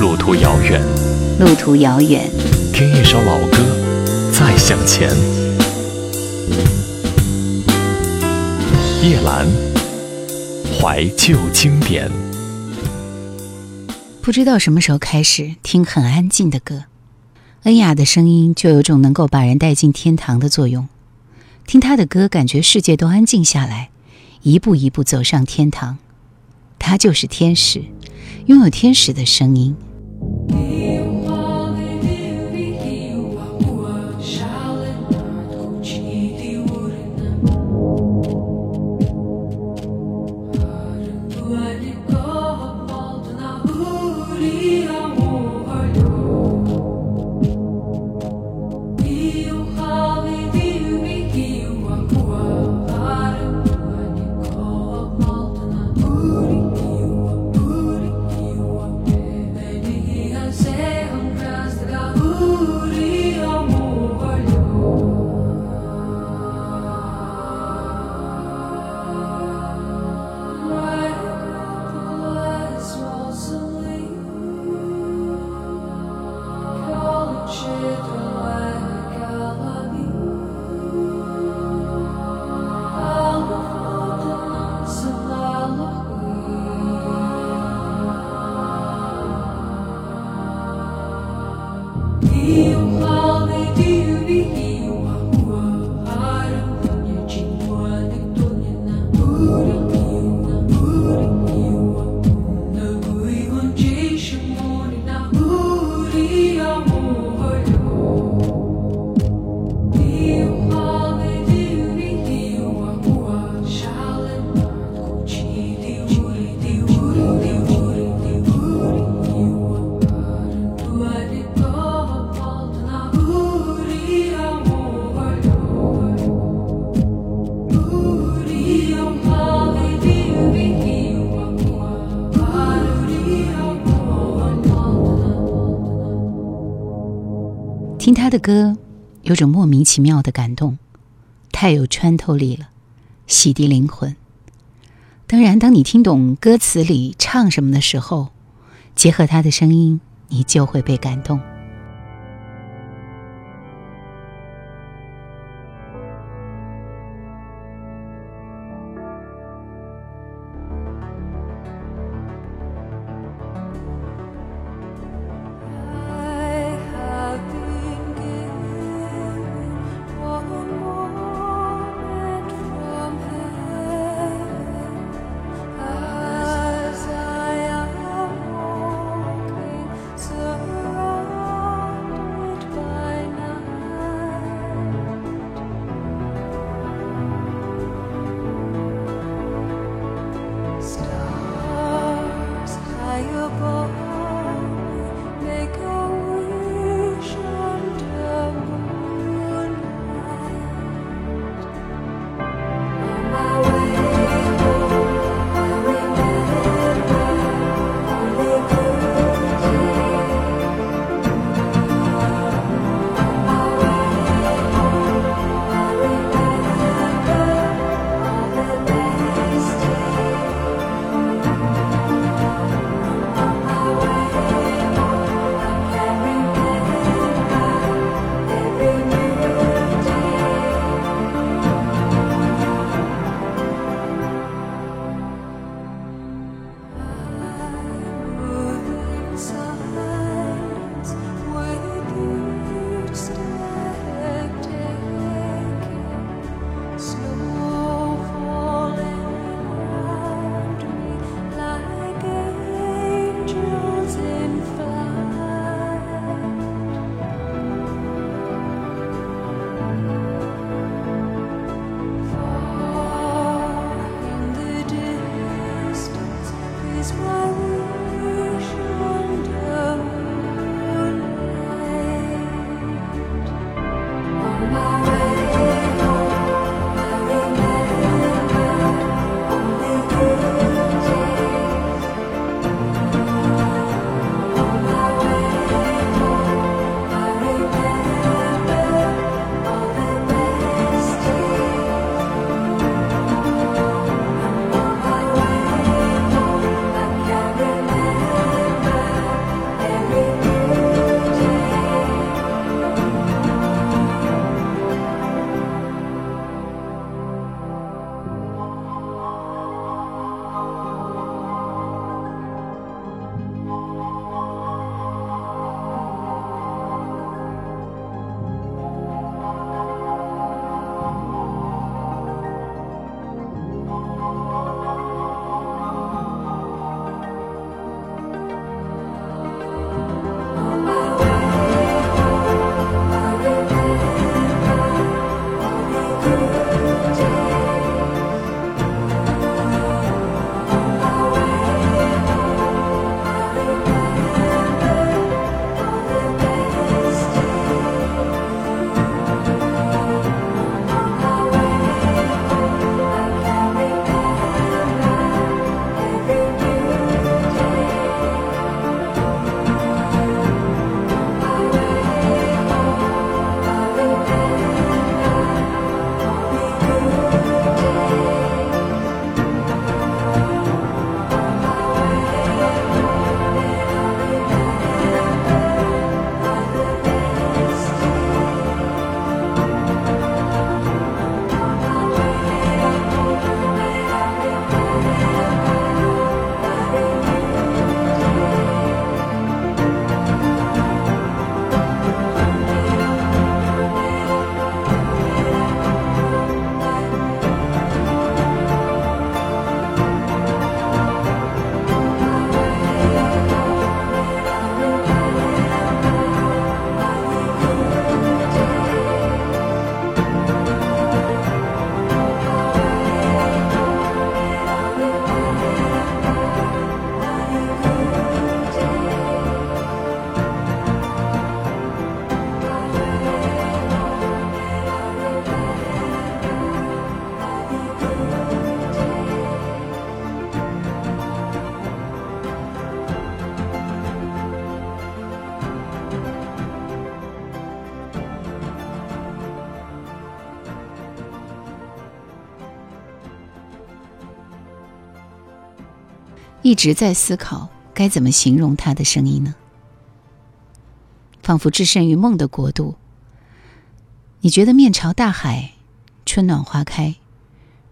路途遥远，路途遥远，听一首老歌，再向前。夜阑怀旧经典。不知道什么时候开始听很安静的歌，恩雅的声音就有种能够把人带进天堂的作用。听她的歌，感觉世界都安静下来，一步一步走上天堂。她就是天使，拥有天使的声音。Rio, Rio, Papua, Charlotte, North Coach, 听他的歌，有种莫名其妙的感动，太有穿透力了，洗涤灵魂。当然，当你听懂歌词里唱什么的时候，结合他的声音，你就会被感动。一直在思考该怎么形容他的声音呢？仿佛置身于梦的国度。你觉得面朝大海，春暖花开，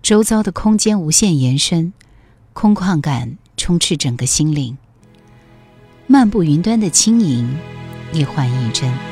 周遭的空间无限延伸，空旷感充斥整个心灵。漫步云端的轻盈，一幻一真。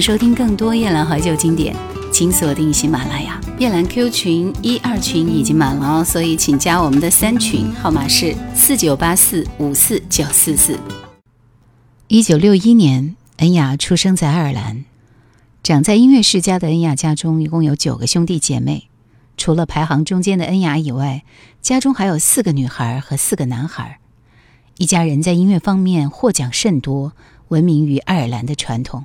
收听更多夜兰怀旧经典，请锁定喜马拉雅。夜兰 Q 群一二群已经满了哦，所以请加我们的三群，号码是四九八四五四九四四。一九六一年，恩雅出生在爱尔兰。长在音乐世家的恩雅家中，一共有九个兄弟姐妹。除了排行中间的恩雅以外，家中还有四个女孩和四个男孩。一家人在音乐方面获奖甚多，闻名于爱尔兰的传统。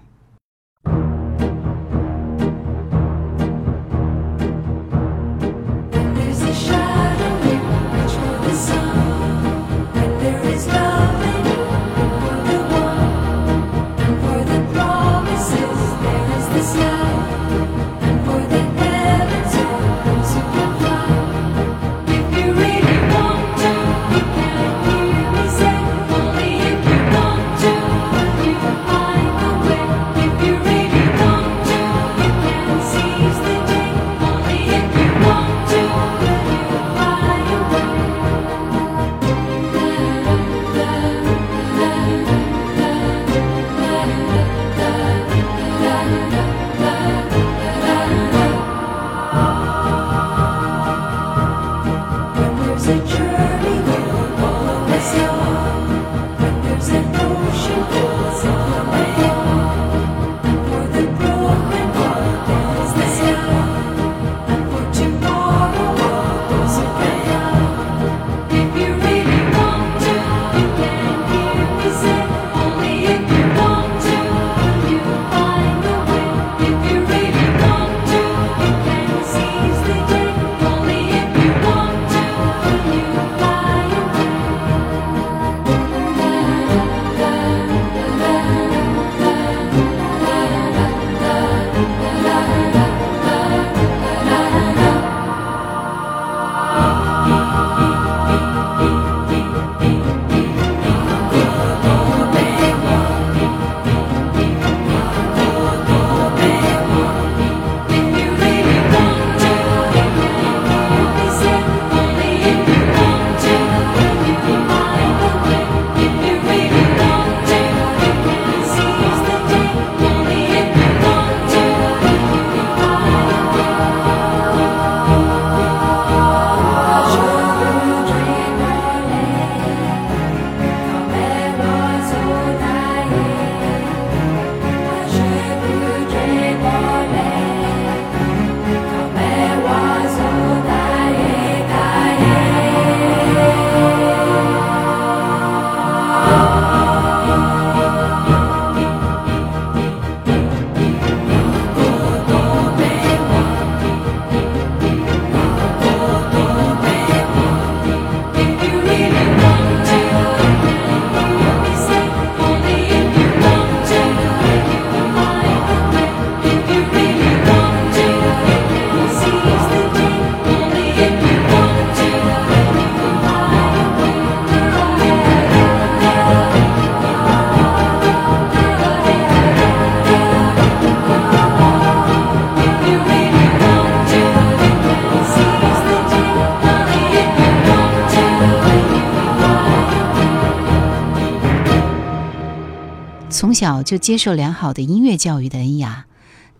小就接受良好的音乐教育的恩雅，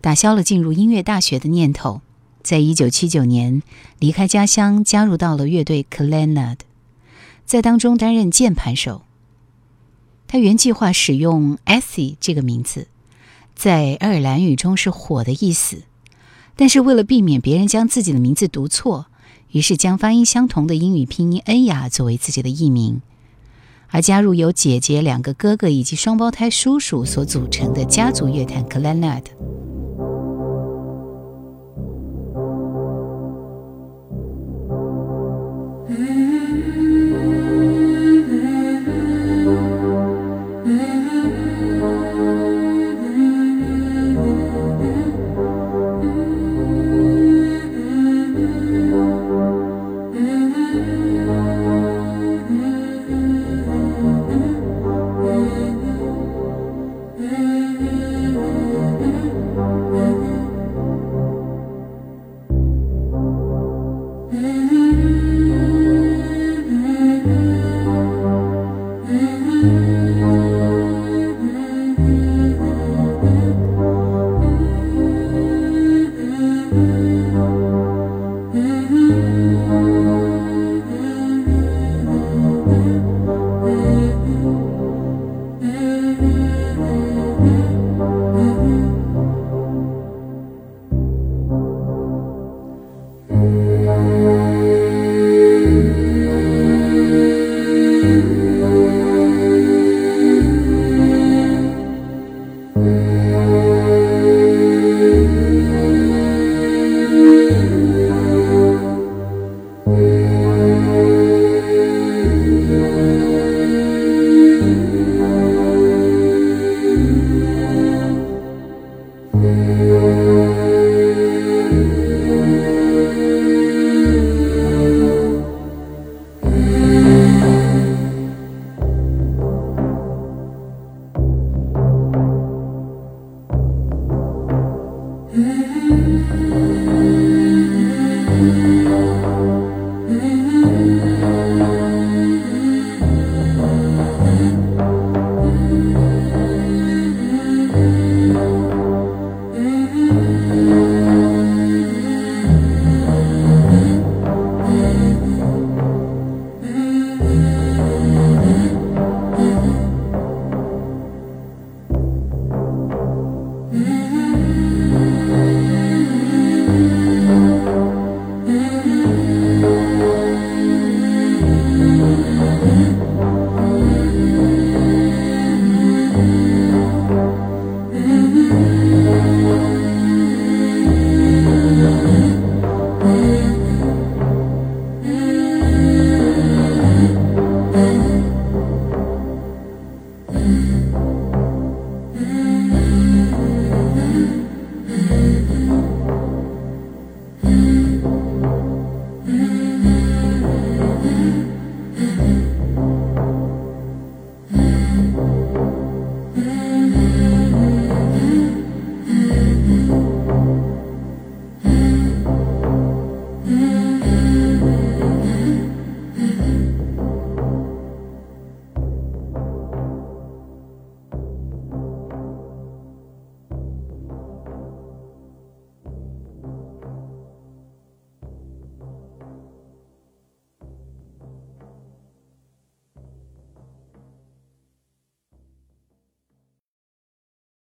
打消了进入音乐大学的念头。在一九七九年离开家乡，加入到了乐队 Clannad，在当中担任键盘手。他原计划使用 Essie 这个名字，在爱尔兰语中是“火”的意思，但是为了避免别人将自己的名字读错，于是将发音相同的英语拼音恩雅作为自己的艺名。而加入由姐姐、两个哥哥以及双胞胎叔叔所组成的家族乐团 Clannad。